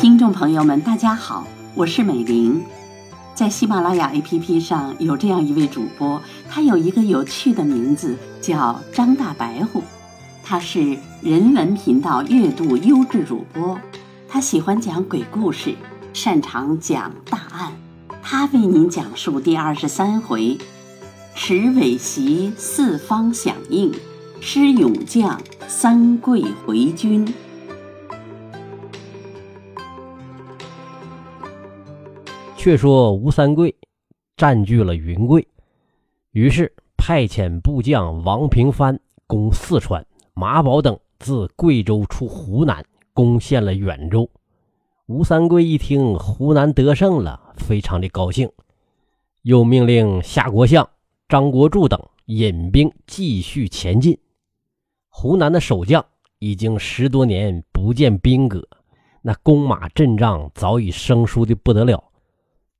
听众朋友们，大家好，我是美玲。在喜马拉雅 APP 上有这样一位主播，他有一个有趣的名字，叫张大白虎。他是人文频道阅读优质主播，他喜欢讲鬼故事，擅长讲大案。他为您讲述第二十三回：持尾席四方响应，施勇将三桂回军。却说吴三桂占据了云贵，于是派遣部将王平藩攻四川，马宝等自贵州出湖南，攻陷了远州。吴三桂一听湖南得胜了，非常的高兴，又命令夏国相张国柱等引兵继续前进。湖南的守将已经十多年不见兵戈，那弓马阵仗早已生疏的不得了。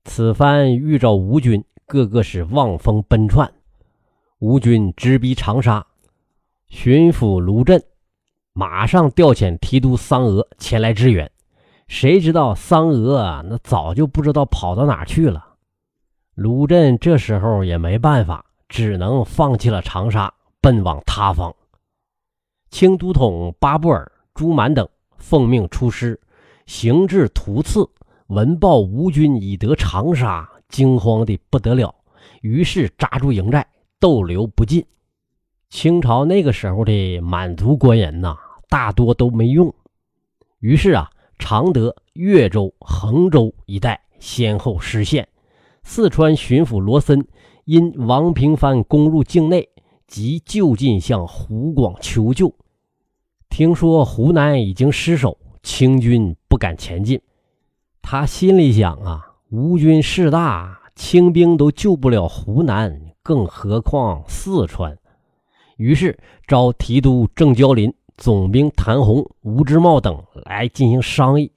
此番遇着吴军，个个是望风奔窜。吴军直逼长沙，巡抚卢镇马上调遣提督桑娥前来支援。谁知道桑娥那早就不知道跑到哪去了。卢震这时候也没办法，只能放弃了长沙，奔往他方。清都统巴布尔、朱满等奉命出师，行至图次。闻报吴军已得长沙，惊慌的不得了，于是扎住营寨，逗留不进。清朝那个时候的满族官员呐，大多都没用。于是啊，常德、越州、衡州一带先后失陷。四川巡抚罗森因王平藩攻入境内，即就近向湖广求救。听说湖南已经失守，清军不敢前进。他心里想啊，吴军势大，清兵都救不了湖南，更何况四川。于是召提督郑交林、总兵谭红、吴之茂等来进行商议。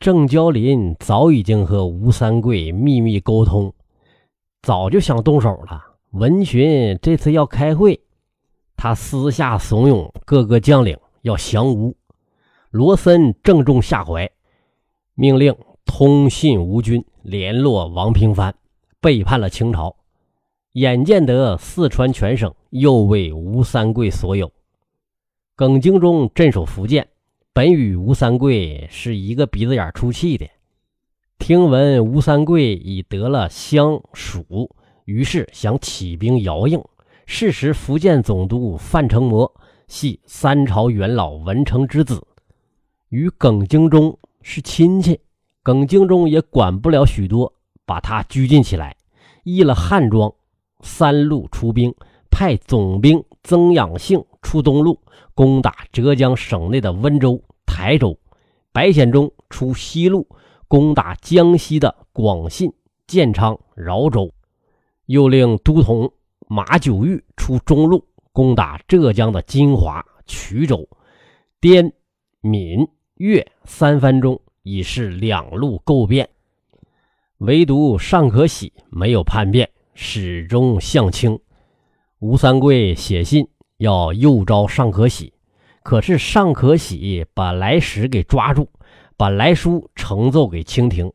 郑交林早已经和吴三桂秘密沟通，早就想动手了。闻询这次要开会，他私下怂恿各个将领要降吴。罗森正中下怀。命令通信吴军，联络王平藩，背叛了清朝。眼见得四川全省又为吴三桂所有，耿精忠镇守福建，本与吴三桂是一个鼻子眼出气的。听闻吴三桂已得了湘蜀，于是想起兵摇应。事实福建总督范成模系三朝元老文成之子，与耿精忠。是亲戚，耿精忠也管不了许多，把他拘禁起来，依了汉装，三路出兵，派总兵曾养性出东路，攻打浙江省内的温州、台州；白显忠出西路，攻打江西的广信、建昌、饶州；又令都统马九玉出中路，攻打浙江的金华、衢州、滇闽。粤三番中已是两路构变，唯独尚可喜没有叛变，始终向清。吴三桂写信要诱招尚可喜，可是尚可喜把来使给抓住，把来书呈奏给清廷。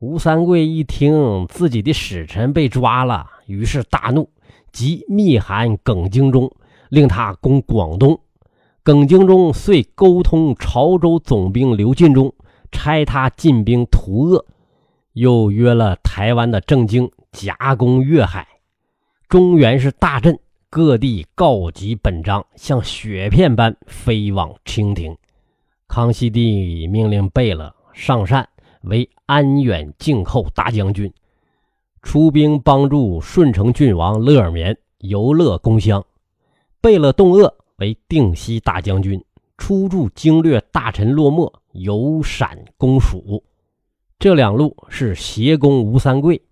吴三桂一听自己的使臣被抓了，于是大怒，即密函耿精忠，令他攻广东。耿精忠遂沟通潮州总兵刘进忠，差他进兵图鄂，又约了台湾的郑经夹攻粤海。中原是大震，各地告急本章，像雪片般飞往清廷。康熙帝命令贝勒上善为安远靖后大将军，出兵帮助顺承郡王勒尔棉游乐攻襄。贝勒动鄂。为定西大将军，出驻经略大臣落寞由陕攻蜀，这两路是协攻吴三桂。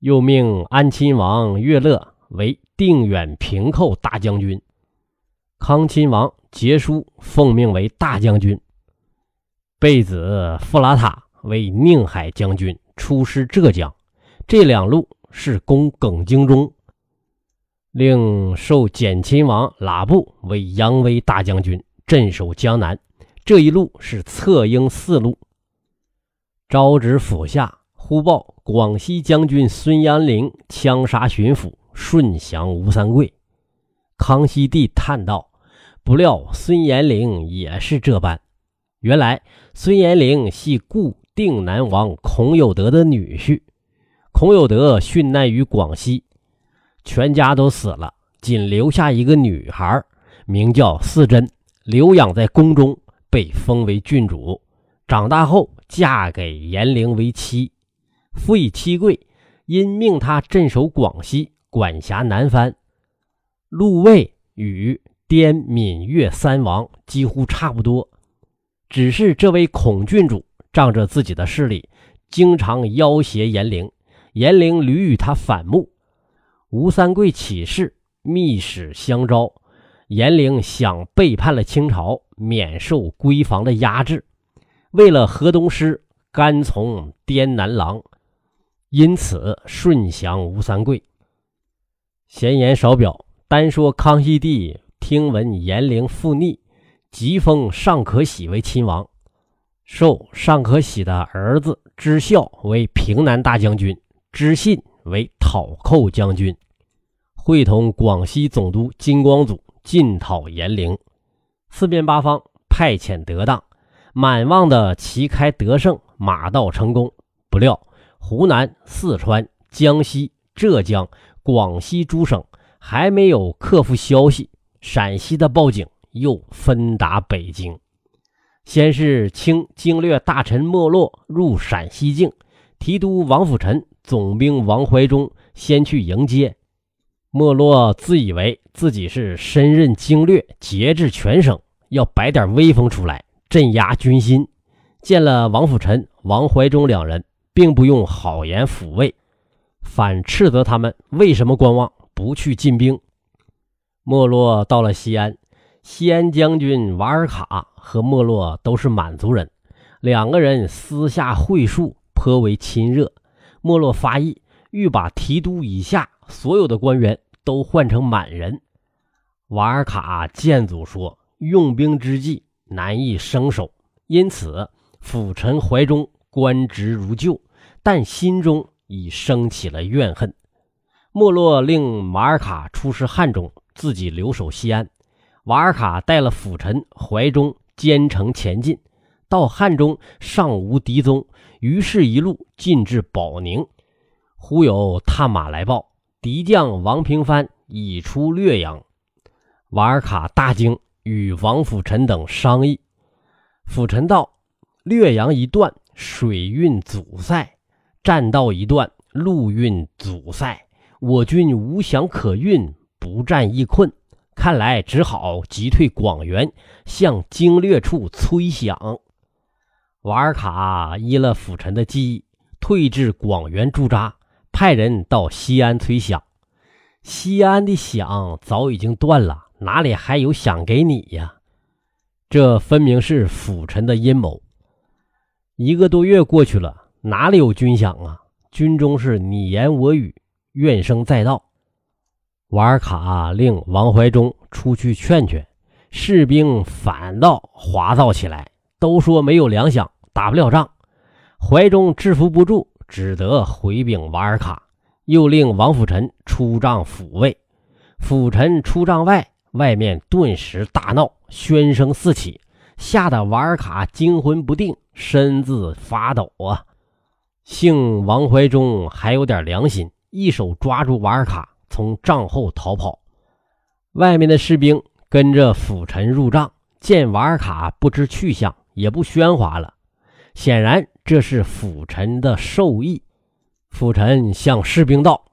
又命安亲王岳乐为定远平寇大将军，康亲王杰书奉命为大将军，贝子富拉塔为宁海将军，出师浙江。这两路是攻耿精忠。令授简亲王喇布为扬威大将军，镇守江南。这一路是策应四路。招旨府下忽报广西将军孙延龄枪杀巡抚，顺降吴三桂。康熙帝叹道：“不料孙延龄也是这般。原来孙延龄系故定南王孔有德的女婿。孔有德殉难于广西，全家都死了，仅留下一个女孩，名叫四珍，留养在宫中。”被封为郡主，长大后嫁给延龄为妻，夫以妻贵，因命他镇守广西，管辖南藩。禄位与滇闽越三王几乎差不多，只是这位孔郡主仗着自己的势力，经常要挟严陵，严陵屡与他反目。吴三桂起事，密使相招。严陵想背叛了清朝，免受闺房的压制。为了河东狮，甘从滇南郎，因此顺降吴三桂。闲言少表，单说康熙帝听闻延陵复逆，即封尚可喜为亲王，授尚可喜的儿子知孝为平南大将军，知信为讨寇将军，会同广西总督金光祖。进讨延陵，四面八方派遣得当，满望的旗开得胜，马到成功。不料湖南、四川、江西、浙江、广西诸省还没有克服消息，陕西的报警又分达北京。先是清经略大臣莫洛入陕西境，提督王辅臣、总兵王怀忠先去迎接。莫洛自以为自己是身任经略，节制全省，要摆点威风出来，镇压军心。见了王辅臣、王怀忠两人，并不用好言抚慰，反斥责他们为什么观望，不去进兵。莫洛到了西安，西安将军瓦尔卡和莫洛都是满族人，两个人私下会述，颇为亲热。莫洛发意，欲把提督以下。所有的官员都换成满人。瓦尔卡见祖说：“用兵之际难以生手，因此辅臣怀中官职如旧，但心中已升起了怨恨。”莫洛令瓦尔卡出师汉中，自己留守西安。瓦尔卡带了辅臣怀中兼程前进，到汉中尚无敌踪，于是一路进至保宁。忽有探马来报。敌将王平藩已出略阳，瓦尔卡大惊，与王辅臣等商议。辅臣道：“略阳一段，水运阻塞；栈道一段，陆运阻塞。我军无饷可运，不战亦困。看来只好急退广元，向经略处催饷。”瓦尔卡依了辅臣的计，退至广元驻扎。派人到西安催饷，西安的饷早已经断了，哪里还有饷给你呀？这分明是辅臣的阴谋。一个多月过去了，哪里有军饷啊？军中是你言我语，怨声载道。瓦尔卡令王怀忠出去劝劝，士兵反倒哗躁起来，都说没有粮饷，打不了仗。怀忠制服不住。只得回禀瓦尔卡，又令王辅臣出帐抚慰。辅臣出帐外，外面顿时大闹，喧声四起，吓得瓦尔卡惊魂不定，身子发抖啊！幸王怀忠还有点良心，一手抓住瓦尔卡，从帐后逃跑。外面的士兵跟着辅臣入帐，见瓦尔卡不知去向，也不喧哗了。显然这是辅臣的授意。辅臣向士兵道：“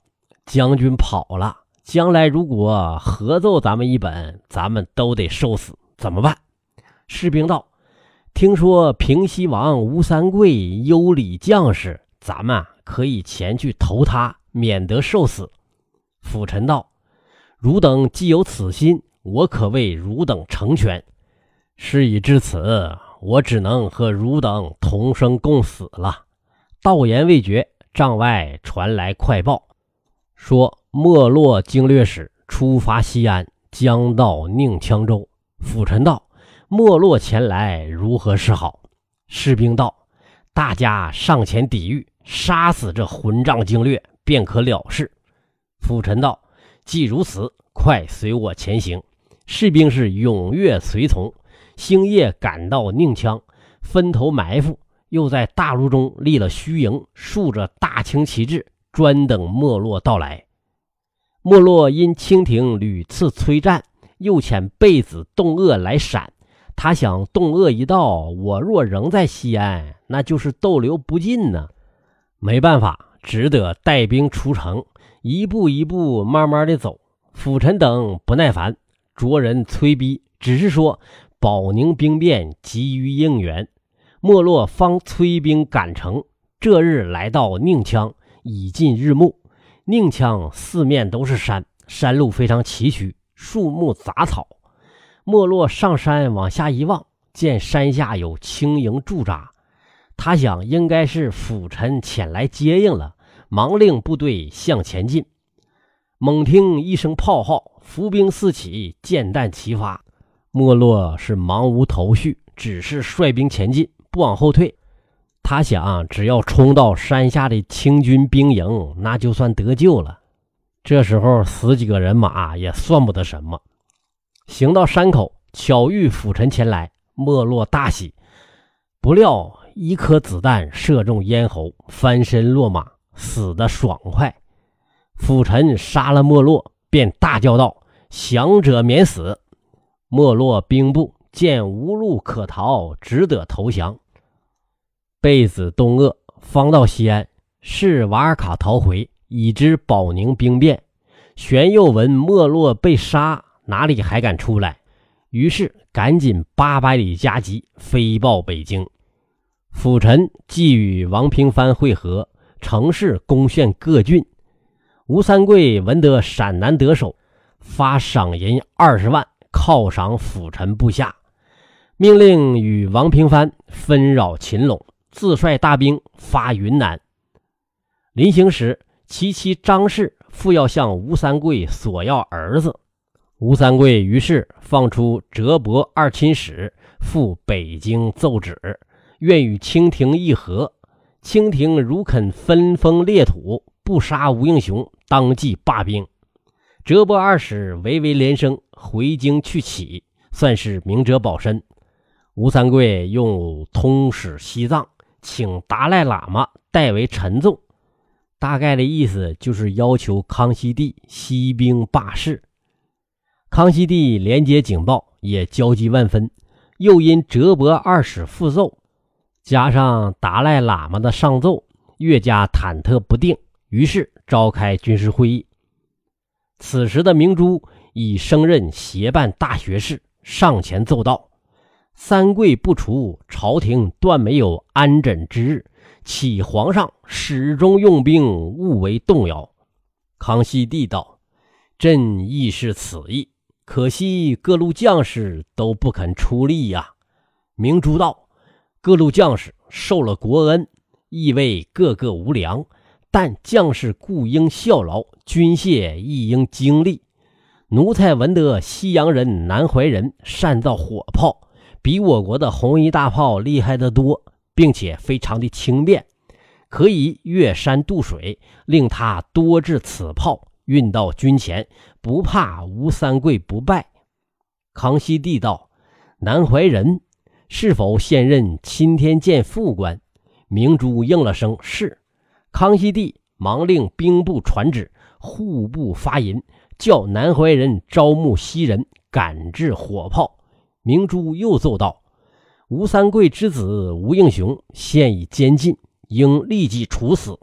将军跑了，将来如果合奏咱们一本，咱们都得受死，怎么办？”士兵道：“听说平西王吴三桂优礼将士，咱们可以前去投他，免得受死。”辅臣道：“汝等既有此心，我可为汝等成全。事已至此。”我只能和汝等同生共死了。道言未绝，帐外传来快报，说莫洛经略使出发西安，将到宁羌州。辅臣道：“没落前来，如何是好？”士兵道：“大家上前抵御，杀死这混账经略，便可了事。”辅臣道：“既如此，快随我前行。”士兵是踊跃随从，星夜赶到宁羌，分头埋伏，又在大路中立了虚营，竖着大清旗帜，专等没落到来。没落因清廷屡次催战。又遣贝子动鄂来闪，他想动鄂一到，我若仍在西安，那就是逗留不尽呢。没办法，只得带兵出城，一步一步慢慢的走。辅臣等不耐烦，着人催逼，只是说保宁兵变急于应援，没落方催兵赶城。这日来到宁羌，已近日暮。宁羌四面都是山，山路非常崎岖。树木杂草，没落上山往下一望，见山下有轻营驻扎。他想应该是辅臣前来接应了，忙令部队向前进。猛听一声炮号，伏兵四起，箭弹齐发。没落是忙无头绪，只是率兵前进，不往后退。他想，只要冲到山下的清军兵营，那就算得救了。这时候死几个人马也算不得什么。行到山口，巧遇辅臣前来，没落大喜。不料一颗子弹射中咽喉，翻身落马，死得爽快。辅臣杀了没落，便大叫道：“降者免死！”没落兵部见无路可逃，只得投降。贝子东鄂方到西安，是瓦尔卡逃回。已知保宁兵变，玄又闻没落被杀，哪里还敢出来？于是赶紧八百里加急飞报北京。辅臣即与王平藩会合，乘势攻陷各郡。吴三桂闻得陕南得手，发赏银二十万犒赏辅臣部下，命令与王平藩分扰秦陇，自率大兵发云南。临行时。其妻张氏复要向吴三桂索要儿子，吴三桂于是放出折伯二亲使赴北京奏旨，愿与清廷议和。清廷如肯分封列土，不杀吴应熊，当即罢兵。折伯二使微微连声，回京去起，算是明哲保身。吴三桂用通使西藏，请达赖喇嘛代为陈奏。大概的意思就是要求康熙帝息兵罢市。康熙帝连接警报，也焦急万分。又因哲伯二使复奏，加上达赖喇嘛的上奏，越加忐忑不定。于是召开军事会议。此时的明珠已升任协办大学士，上前奏道：“三桂不除，朝廷断没有安枕之日。”启皇上始终用兵，勿为动摇。康熙帝道：“朕亦是此意，可惜各路将士都不肯出力呀。”明珠道：“各路将士受了国恩，亦为个个无粮，但将士固应效劳，军械亦应精利。奴才闻得西洋人南怀仁善造火炮，比我国的红衣大炮厉害得多。”并且非常的轻便，可以越山渡水，令他多制此炮运到军前，不怕吴三桂不败。康熙帝道：“南怀仁是否现任钦天监副官？”明珠应了声“是”。康熙帝忙令兵部传旨，户部发银，叫南怀仁招募西人，赶制火炮。明珠又奏道。吴三桂之子吴应熊现已监禁，应立即处死。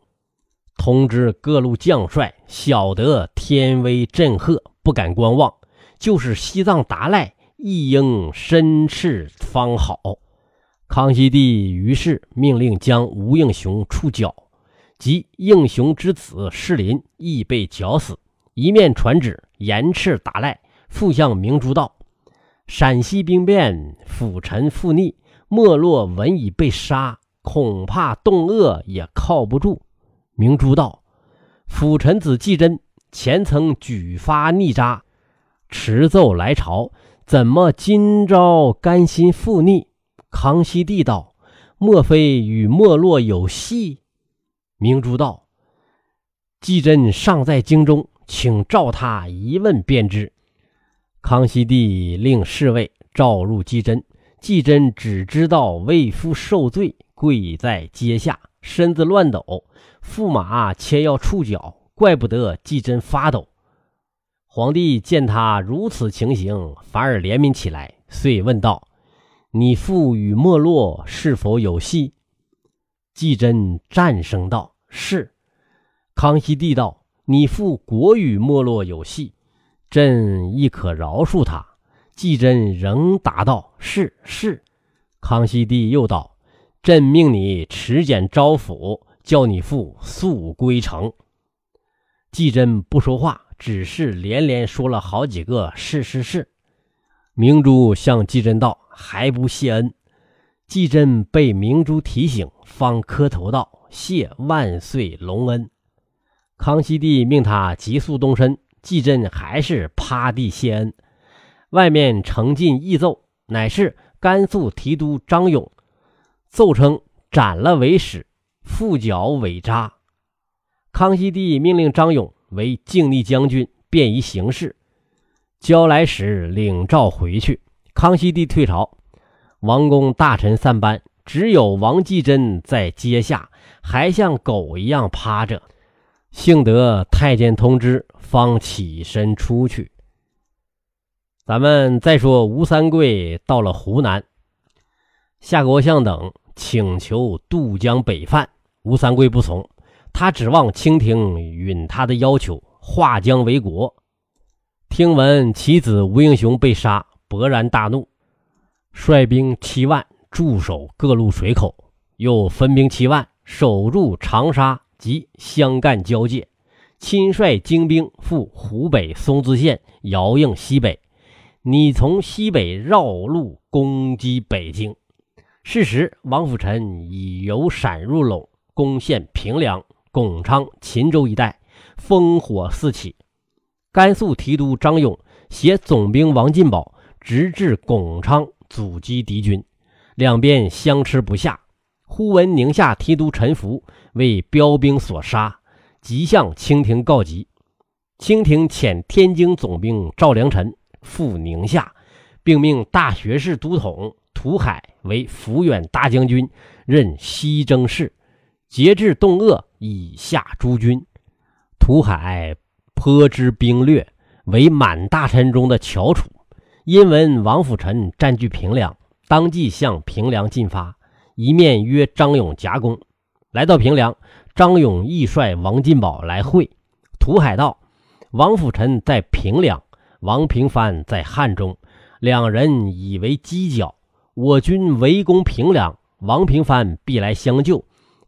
通知各路将帅，晓得天威震赫，不敢观望。就是西藏达赖，亦应申斥方好。康熙帝于是命令将吴应熊处绞，及应熊之子世林亦被绞死。一面传旨严斥达赖，复向明珠道。陕西兵变，辅臣复逆，没落文已被杀，恐怕动恶也靠不住。明珠道：“辅臣子季真前曾举发逆札，持奏来朝，怎么今朝甘心负逆？”康熙帝道：“莫非与没落有隙？”明珠道：“季真尚在京中，请召他一问便知。”康熙帝令侍卫召入季真，季真只知道为夫受罪，跪在阶下，身子乱抖，驸马切要触脚，怪不得季真发抖。皇帝见他如此情形，反而怜悯起来，遂问道：“你父与没落是否有隙？”季真战声道：“是。”康熙帝道：“你父国与没落有隙。”朕亦可饶恕他。季真仍答道：“是是。”康熙帝又道：“朕命你持简招抚，叫你父速归城。”季真不说话，只是连连说了好几个“是是是”。明珠向季真道：“还不谢恩？”季真被明珠提醒，方磕头道：“谢万岁隆恩。”康熙帝命他急速动身。季真还是趴地谢恩，外面呈进议奏，乃是甘肃提督张勇奏称斩了韦使，复剿韦扎。康熙帝命令张勇为靖逆将军，便宜行事。交来使领诏回去，康熙帝退朝，王公大臣散班，只有王继珍在阶下，还像狗一样趴着。幸得太监通知，方起身出去。咱们再说，吴三桂到了湖南，夏国相等请求渡江北犯，吴三桂不从，他指望清廷允他的要求，划江为国。听闻其子吴英雄被杀，勃然大怒，率兵七万驻守各路水口，又分兵七万守住长沙。及湘赣交界，亲率精兵赴湖北松滋县，遥应西北。你从西北绕路攻击北京。是时，王辅臣已由陕入陇，攻陷平凉、巩昌、秦州一带，烽火四起。甘肃提督张勇携总兵王进宝直至巩昌，阻击敌军，两边相持不下。忽闻宁夏提督陈福为标兵所杀，即向清廷告急。清廷遣天津总兵赵良臣赴宁夏，并命大学士都统涂海为抚远大将军，任西征事，节制东鄂以下诸军。涂海颇知兵略，为满大臣中的翘楚。因闻王辅臣占据平凉，当即向平凉进发。一面约张勇夹攻，来到平凉，张勇亦率王进宝来会。涂海道：“王辅臣在平凉，王平藩在汉中，两人以为犄角。我军围攻平凉，王平藩必来相救。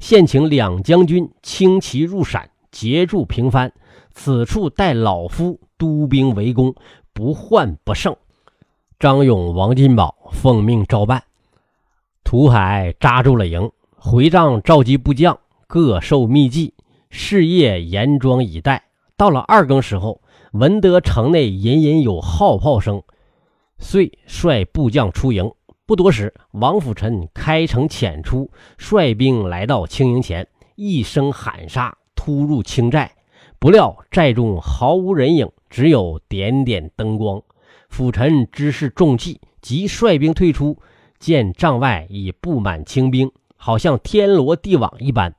现请两将军轻骑入陕，截住平番。此处待老夫督兵围攻，不患不胜。”张勇、王进宝奉命照办。涂海扎住了营，回帐召集部将，各受密计，事业严庄以待。到了二更时候，闻得城内隐隐有号炮声，遂率部将出营。不多时，王辅臣开城潜出，率兵来到青营前，一声喊杀，突入青寨。不料寨中毫无人影，只有点点灯光。辅臣知是中计，即率兵退出。见帐外已布满清兵，好像天罗地网一般。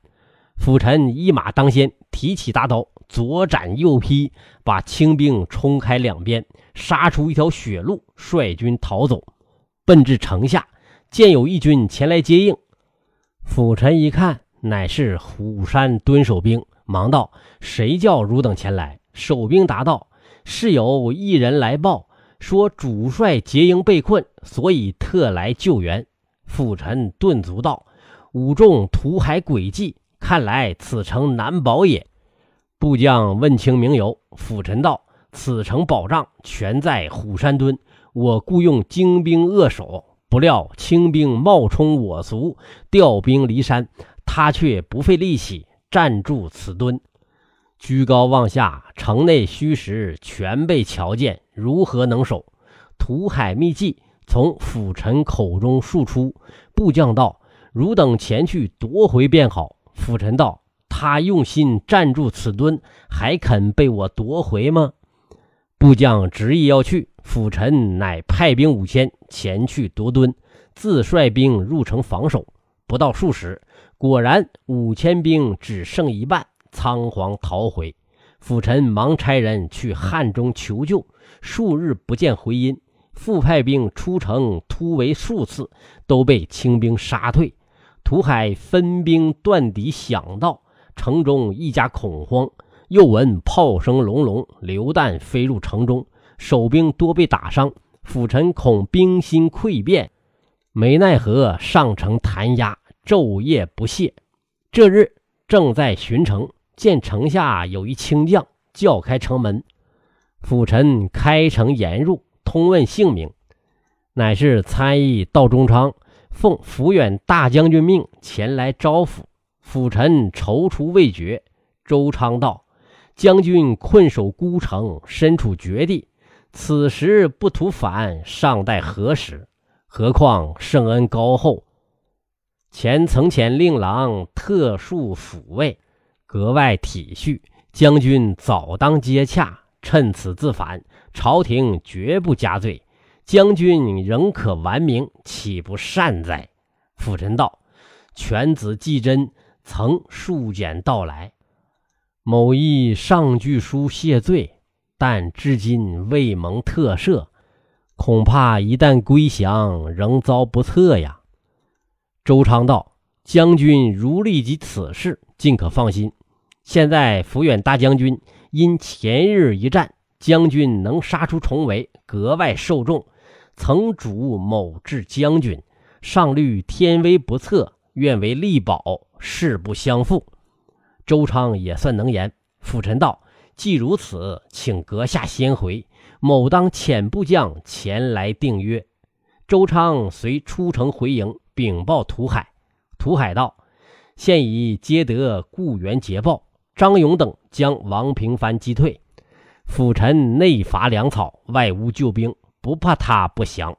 辅臣一马当先，提起大刀，左斩右劈，把清兵冲开两边，杀出一条血路，率军逃走，奔至城下。见有义军前来接应，辅臣一看，乃是虎山蹲守兵，忙道：“谁叫汝等前来？”守兵答道：“是有一人来报。”说主帅结营被困，所以特来救援。辅臣顿足道：“武仲图海诡计，看来此城难保也。”部将问清明由，辅臣道：“此城保障全在虎山蹲，我雇用精兵扼守，不料清兵冒充我族，调兵离山，他却不费力气站住此墩。居高望下，城内虚实全被瞧见，如何能守？土海秘计从辅臣口中述出。部将道：“汝等前去夺回便好。”辅臣道：“他用心站住此墩，还肯被我夺回吗？”部将执意要去，辅臣乃派兵五千前去夺墩，自率兵入城防守。不到数时，果然五千兵只剩一半。仓皇逃回，辅臣忙差人去汉中求救，数日不见回音。复派兵出城突围数次，都被清兵杀退。涂海分兵断敌想到，城中一家恐慌。又闻炮声隆隆，榴弹飞入城中，守兵多被打伤。辅臣恐兵心溃变，没奈何上城弹压，昼夜不懈。这日正在巡城。见城下有一清将，叫开城门。辅臣开城沿入，通问姓名，乃是参议道中昌，奉抚远大将军命前来招抚。辅臣踌躇未决。周昌道：“将军困守孤城，身处绝地，此时不图反，尚待何时？何况圣恩高厚，前曾遣令郎特殊抚慰。”格外体恤将军，早当接洽，趁此自反，朝廷绝不加罪。将军仍可完名，岂不善哉？辅臣道：“犬子季真曾数简到来，某亦上具书谢罪，但至今未蒙特赦，恐怕一旦归降，仍遭不测呀。”周昌道：“将军如立及此事，尽可放心。”现在抚远大将军因前日一战，将军能杀出重围，格外受重。曾主某至将军，上虑天威不测，愿为力保，誓不相负。周昌也算能言。辅臣道：既如此，请阁下先回，某当遣部将前来定约。周昌随出城回营，禀报涂海。涂海道：现已接得故园捷报。张勇等将王平藩击退，辅臣内伐粮草，外无救兵，不怕他不降。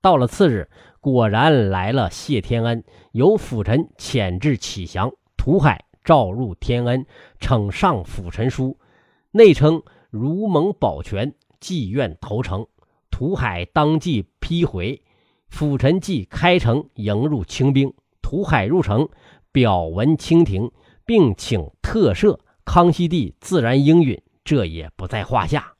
到了次日，果然来了谢天恩，由辅臣遣至启降。涂海诏入天恩，呈上辅臣书，内称如蒙保全，既愿投诚。涂海当即批回，辅臣即开城迎入清兵。涂海入城，表文清廷。并请特赦，康熙帝自然应允，这也不在话下。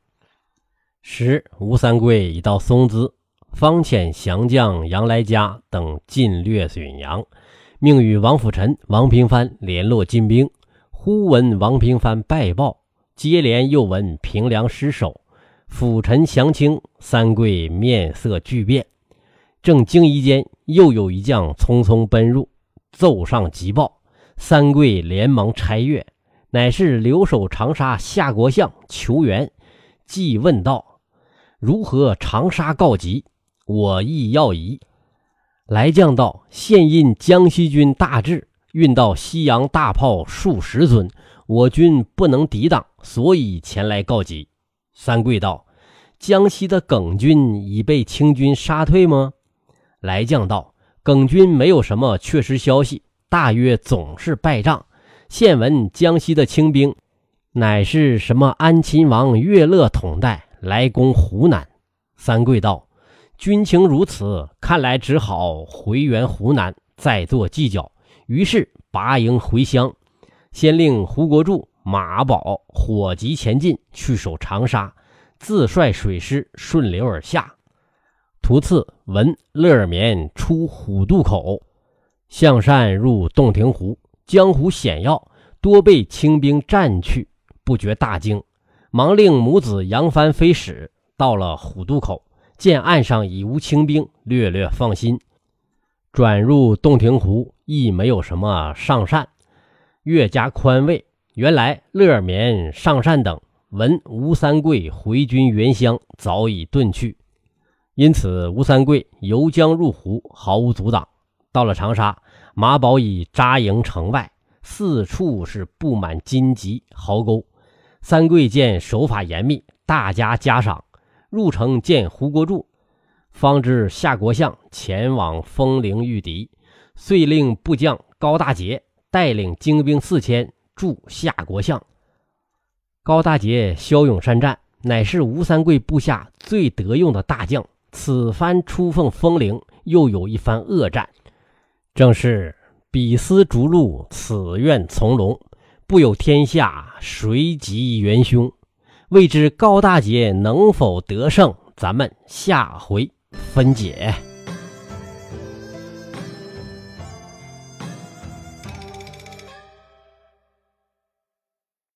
时吴三桂已到松滋，方遣降将杨来嘉等进略沈阳，命与王辅臣、王平藩联络进兵。忽闻王平藩败报，接连又闻平凉失守，辅臣降清，三桂面色巨变。正惊疑间，又有一将匆匆奔入，奏上急报。三桂连忙拆阅，乃是留守长沙夏国相求援，即问道：“如何长沙告急？我亦要疑。”来将道：“现因江西军大至，运到西洋大炮数十尊，我军不能抵挡，所以前来告急。”三桂道：“江西的耿军已被清军杀退吗？”来将道：“耿军没有什么确实消息。”大约总是败仗。现闻江西的清兵，乃是什么安亲王岳乐统带来攻湖南。三桂道：“军情如此，看来只好回援湖南，再做计较。”于是拔营回乡，先令胡国柱、马宝火急前进去守长沙，自率水师顺流而下。途次闻乐尔绵出虎渡口。向善入洞庭湖，江湖险要，多被清兵占去，不觉大惊，忙令母子扬帆飞驶。到了虎渡口，见岸上已无清兵，略略放心。转入洞庭湖，亦没有什么上善，越加宽慰。原来乐绵、上善等闻吴三桂回军原乡，早已遁去，因此吴三桂游江入湖，毫无阻挡。到了长沙，马宝已扎营城外，四处是布满荆棘壕沟，三桂见守法严密，大加嘉赏，入城见胡国柱，方知夏国相前往风陵御敌，遂令部将高大杰带领精兵四千助夏国相。高大杰骁勇善战，乃是吴三桂部下最得用的大将。此番出奉风陵，又有一番恶战，正是彼思逐鹿，此愿从龙。不有天下，谁及元凶？未知高大姐能否得胜？咱们下回分解。